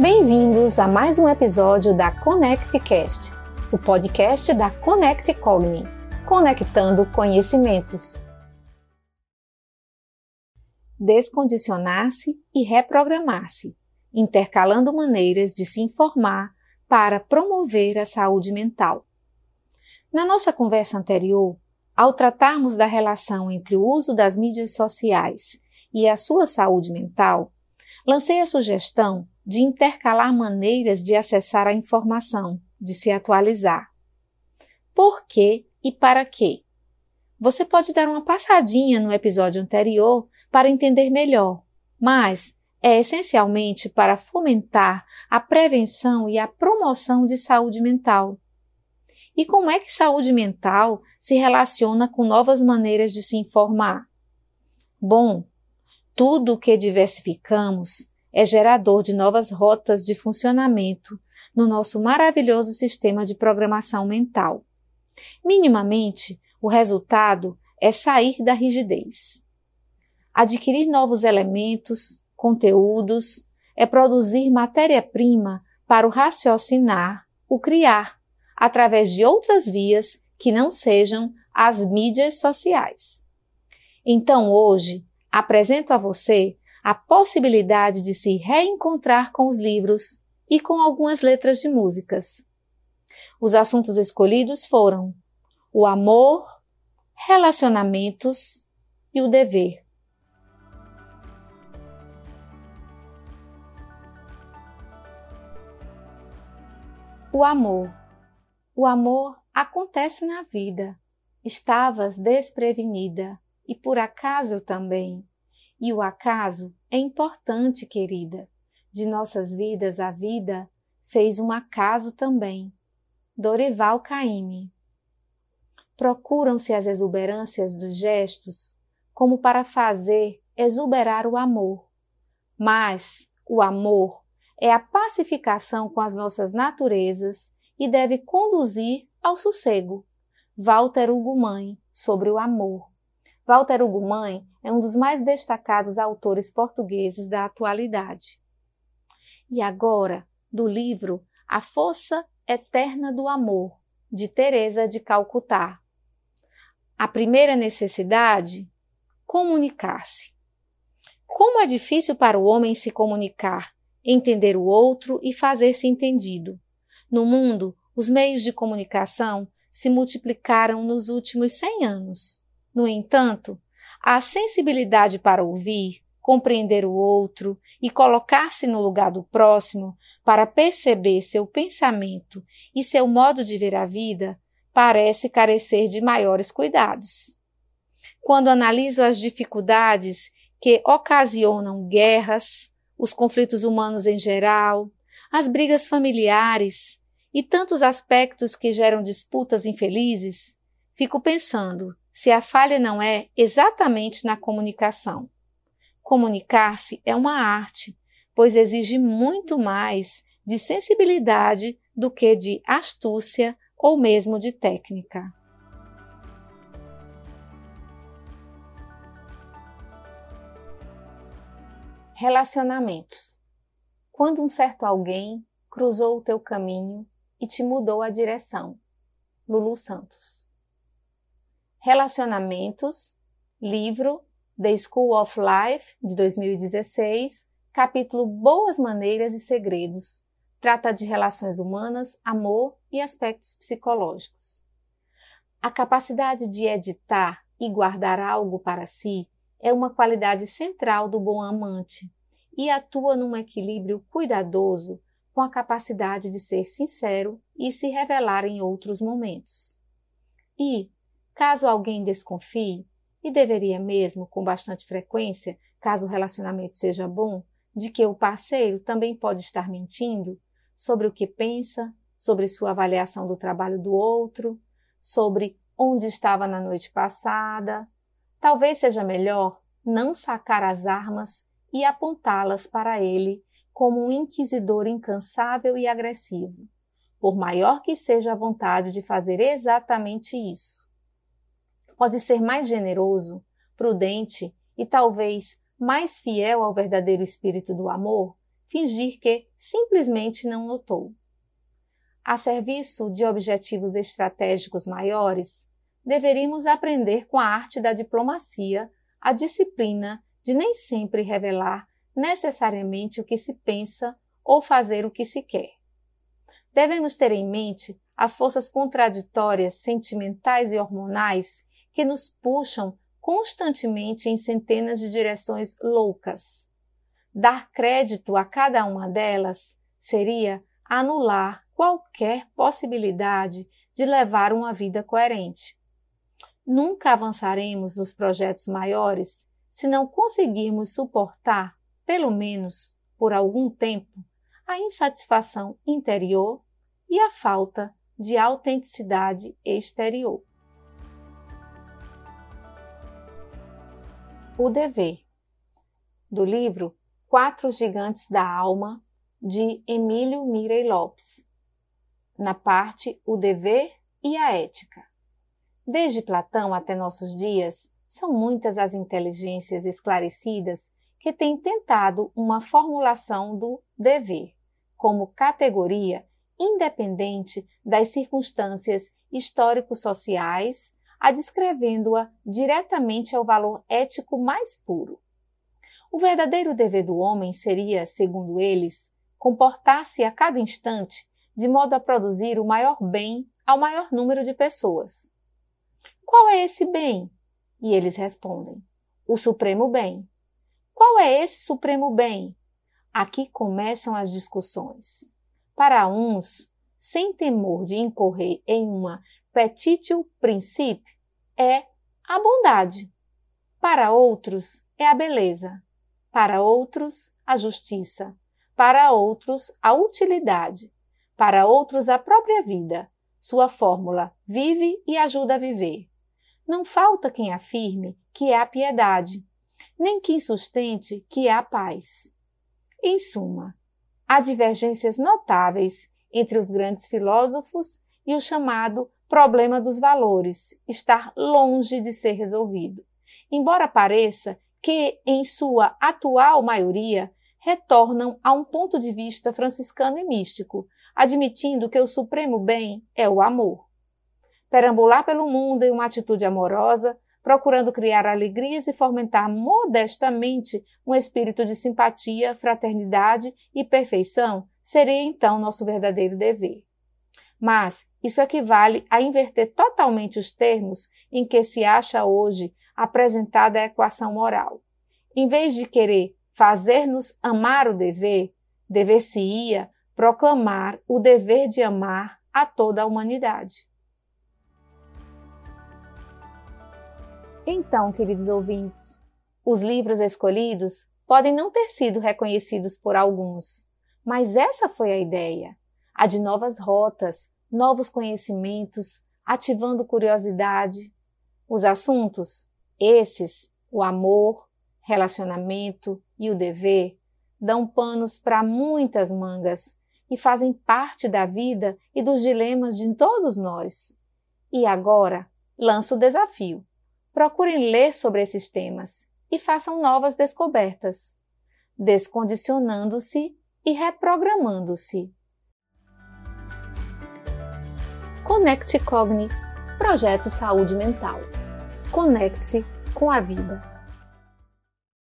Bem-vindos a mais um episódio da ConnectCast, o podcast da Connect Cogni, conectando conhecimentos. Descondicionar-se e reprogramar-se, intercalando maneiras de se informar para promover a saúde mental. Na nossa conversa anterior, ao tratarmos da relação entre o uso das mídias sociais e a sua saúde mental, lancei a sugestão de intercalar maneiras de acessar a informação, de se atualizar. Por quê e para quê? Você pode dar uma passadinha no episódio anterior para entender melhor, mas é essencialmente para fomentar a prevenção e a promoção de saúde mental. E como é que saúde mental se relaciona com novas maneiras de se informar? Bom, tudo o que diversificamos é gerador de novas rotas de funcionamento no nosso maravilhoso sistema de programação mental. Minimamente, o resultado é sair da rigidez. Adquirir novos elementos, conteúdos, é produzir matéria-prima para o raciocinar, o criar, através de outras vias que não sejam as mídias sociais. Então, hoje, apresento a você a possibilidade de se reencontrar com os livros e com algumas letras de músicas. Os assuntos escolhidos foram o amor, relacionamentos e o dever. O amor. O amor acontece na vida. Estavas desprevenida e por acaso também. E o acaso é importante, querida. De nossas vidas, a vida fez um acaso também. Dorival Caymmi. Procuram-se as exuberâncias dos gestos como para fazer exuberar o amor. Mas o amor é a pacificação com as nossas naturezas e deve conduzir ao sossego. Walter Ugumãe sobre o amor. Walter Ugumãe é um dos mais destacados autores portugueses da atualidade. E agora, do livro A Força Eterna do Amor, de Teresa de Calcutá. A primeira necessidade: comunicar-se. Como é difícil para o homem se comunicar, entender o outro e fazer-se entendido. No mundo, os meios de comunicação se multiplicaram nos últimos 100 anos. No entanto, a sensibilidade para ouvir, compreender o outro e colocar-se no lugar do próximo para perceber seu pensamento e seu modo de ver a vida parece carecer de maiores cuidados. Quando analiso as dificuldades que ocasionam guerras, os conflitos humanos em geral, as brigas familiares e tantos aspectos que geram disputas infelizes, fico pensando se a falha não é exatamente na comunicação. Comunicar-se é uma arte, pois exige muito mais de sensibilidade do que de astúcia ou mesmo de técnica. Relacionamentos. Quando um certo alguém cruzou o teu caminho e te mudou a direção. Lulu Santos. Relacionamentos, livro The School of Life, de 2016, capítulo Boas Maneiras e Segredos. Trata de relações humanas, amor e aspectos psicológicos. A capacidade de editar e guardar algo para si é uma qualidade central do bom amante e atua num equilíbrio cuidadoso com a capacidade de ser sincero e se revelar em outros momentos. E, Caso alguém desconfie, e deveria mesmo com bastante frequência, caso o relacionamento seja bom, de que o parceiro também pode estar mentindo sobre o que pensa, sobre sua avaliação do trabalho do outro, sobre onde estava na noite passada, talvez seja melhor não sacar as armas e apontá-las para ele como um inquisidor incansável e agressivo, por maior que seja a vontade de fazer exatamente isso pode ser mais generoso, prudente e talvez mais fiel ao verdadeiro espírito do amor fingir que simplesmente não notou. A serviço de objetivos estratégicos maiores, deveríamos aprender com a arte da diplomacia a disciplina de nem sempre revelar necessariamente o que se pensa ou fazer o que se quer. Devemos ter em mente as forças contraditórias, sentimentais e hormonais que nos puxam constantemente em centenas de direções loucas. Dar crédito a cada uma delas seria anular qualquer possibilidade de levar uma vida coerente. Nunca avançaremos nos projetos maiores se não conseguirmos suportar, pelo menos por algum tempo, a insatisfação interior e a falta de autenticidade exterior. O dever, do livro Quatro Gigantes da Alma, de Emílio Mirey Lopes, na parte O Dever e a Ética. Desde Platão até nossos dias, são muitas as inteligências esclarecidas que têm tentado uma formulação do dever como categoria independente das circunstâncias histórico-sociais, a descrevendo-a diretamente ao valor ético mais puro. O verdadeiro dever do homem seria, segundo eles, comportar-se a cada instante de modo a produzir o maior bem ao maior número de pessoas. Qual é esse bem? E eles respondem: o supremo bem. Qual é esse supremo bem? Aqui começam as discussões. Para uns, sem temor de incorrer em uma petitio principe, é a bondade. Para outros, é a beleza. Para outros, a justiça. Para outros, a utilidade. Para outros, a própria vida. Sua fórmula: vive e ajuda a viver. Não falta quem afirme que é a piedade, nem quem sustente que é a paz. Em suma, há divergências notáveis entre os grandes filósofos e o chamado problema dos valores estar longe de ser resolvido, embora pareça que, em sua atual maioria, retornam a um ponto de vista franciscano e místico, admitindo que o supremo bem é o amor. Perambular pelo mundo em uma atitude amorosa procurando criar alegrias e fomentar modestamente um espírito de simpatia, fraternidade e perfeição, seria então nosso verdadeiro dever. Mas isso equivale a inverter totalmente os termos em que se acha hoje apresentada a equação moral. Em vez de querer fazer-nos amar o dever, dever-se-ia proclamar o dever de amar a toda a humanidade. Então, queridos ouvintes, os livros escolhidos podem não ter sido reconhecidos por alguns, mas essa foi a ideia, a de novas rotas, novos conhecimentos, ativando curiosidade. Os assuntos, esses, o amor, relacionamento e o dever, dão panos para muitas mangas e fazem parte da vida e dos dilemas de todos nós. E agora lanço o desafio procurem ler sobre esses temas e façam novas descobertas, descondicionando-se e reprogramando-se. Conecte Cogni Projeto Saúde Mental. Conecte-se com a vida.